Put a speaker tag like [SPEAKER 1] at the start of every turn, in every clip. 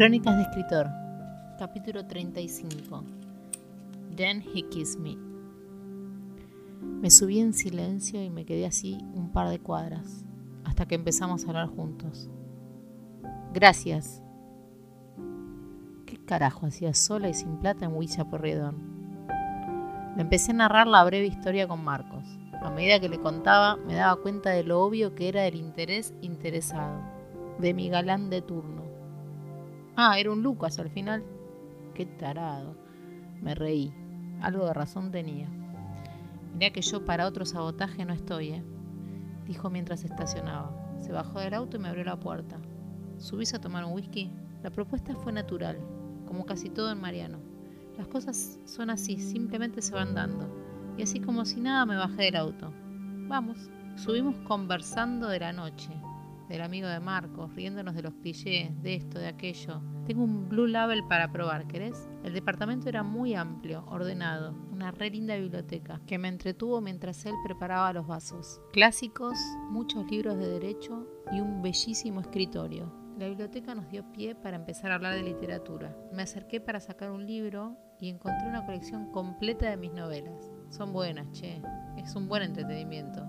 [SPEAKER 1] Crónicas de escritor, capítulo 35. Then he kissed me. Me subí en silencio y me quedé así un par de cuadras, hasta que empezamos a hablar juntos. Gracias. ¿Qué carajo hacía sola y sin plata en Huilla Porredón? Le empecé a narrar la breve historia con Marcos. A medida que le contaba, me daba cuenta de lo obvio que era el interés interesado, de mi galán de turno Ah, era un Lucas al final. Qué tarado. Me reí. Algo de razón tenía. Mirá que yo para otro sabotaje no estoy, ¿eh? Dijo mientras estacionaba. Se bajó del auto y me abrió la puerta. ¿Subís a tomar un whisky? La propuesta fue natural, como casi todo en Mariano. Las cosas son así, simplemente se van dando. Y así como si nada me bajé del auto. Vamos. Subimos conversando de la noche, del amigo de Marcos, riéndonos de los clichés, de esto, de aquello. Tengo un Blue Label para probar, ¿querés? El departamento era muy amplio, ordenado, una re linda biblioteca que me entretuvo mientras él preparaba los vasos. Clásicos, muchos libros de derecho y un bellísimo escritorio. La biblioteca nos dio pie para empezar a hablar de literatura. Me acerqué para sacar un libro y encontré una colección completa de mis novelas. Son buenas, che. Es un buen entretenimiento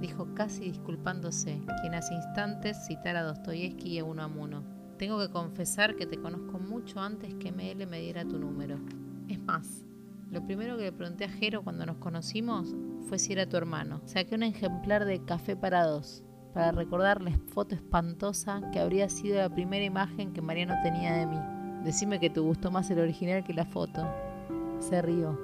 [SPEAKER 1] dijo casi disculpándose, quien hace instantes citara a Dostoyevsky y a Unamuno. Tengo que confesar que te conozco mucho antes que ML me diera tu número. Es más, lo primero que le pregunté a Jero cuando nos conocimos fue si era tu hermano. Saqué un ejemplar de Café para dos, para recordar la foto espantosa que habría sido la primera imagen que Mariano tenía de mí. Decime que te gustó más el original que la foto. Se rió.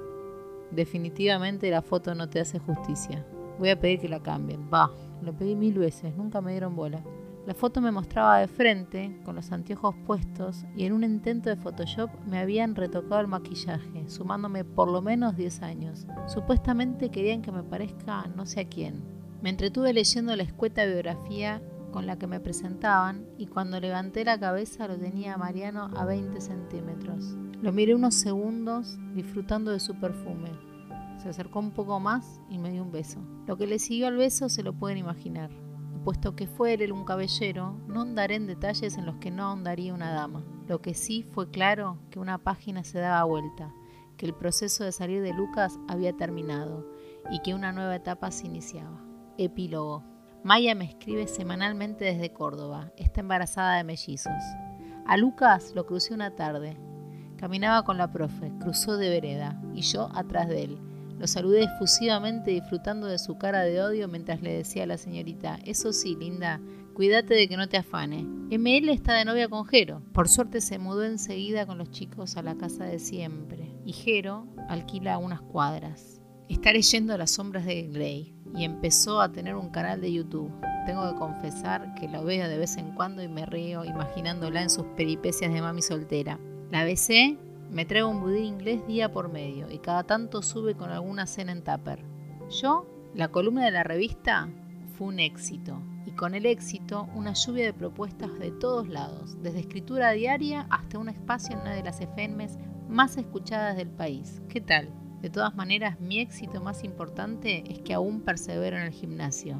[SPEAKER 1] Definitivamente la foto no te hace justicia. Voy a pedir que la cambien. Va, lo pedí mil veces, nunca me dieron bola. La foto me mostraba de frente, con los anteojos puestos, y en un intento de Photoshop me habían retocado el maquillaje, sumándome por lo menos 10 años. Supuestamente querían que me parezca no sé a quién. Me entretuve leyendo la escueta biografía con la que me presentaban y cuando levanté la cabeza lo tenía Mariano a 20 centímetros. Lo miré unos segundos disfrutando de su perfume. Se acercó un poco más y me dio un beso. Lo que le siguió al beso se lo pueden imaginar. Puesto que fue él un caballero, no andaré en detalles en los que no ahondaría una dama. Lo que sí fue claro que una página se daba vuelta, que el proceso de salir de Lucas había terminado y que una nueva etapa se iniciaba. Epílogo. Maya me escribe semanalmente desde Córdoba. Está embarazada de mellizos. A Lucas lo crucé una tarde. Caminaba con la profe, cruzó de vereda y yo atrás de él. Lo saludé efusivamente disfrutando de su cara de odio mientras le decía a la señorita, eso sí, linda, cuídate de que no te afane. ML está de novia con Jero. Por suerte se mudó enseguida con los chicos a la casa de siempre. Y Jero alquila unas cuadras. Está leyendo Las sombras de Grey y empezó a tener un canal de YouTube. Tengo que confesar que lo veo de vez en cuando y me río imaginándola en sus peripecias de mami soltera. La besé me traigo un budín inglés día por medio y cada tanto sube con alguna cena en tupper. Yo, la columna de la revista, fue un éxito. Y con el éxito, una lluvia de propuestas de todos lados, desde escritura diaria hasta un espacio en una de las FMs más escuchadas del país. ¿Qué tal? De todas maneras, mi éxito más importante es que aún persevero en el gimnasio.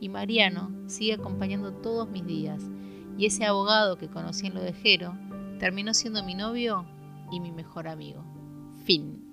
[SPEAKER 1] Y Mariano sigue acompañando todos mis días. Y ese abogado que conocí en lo de Jero terminó siendo mi novio y mi mejor amigo. Fin.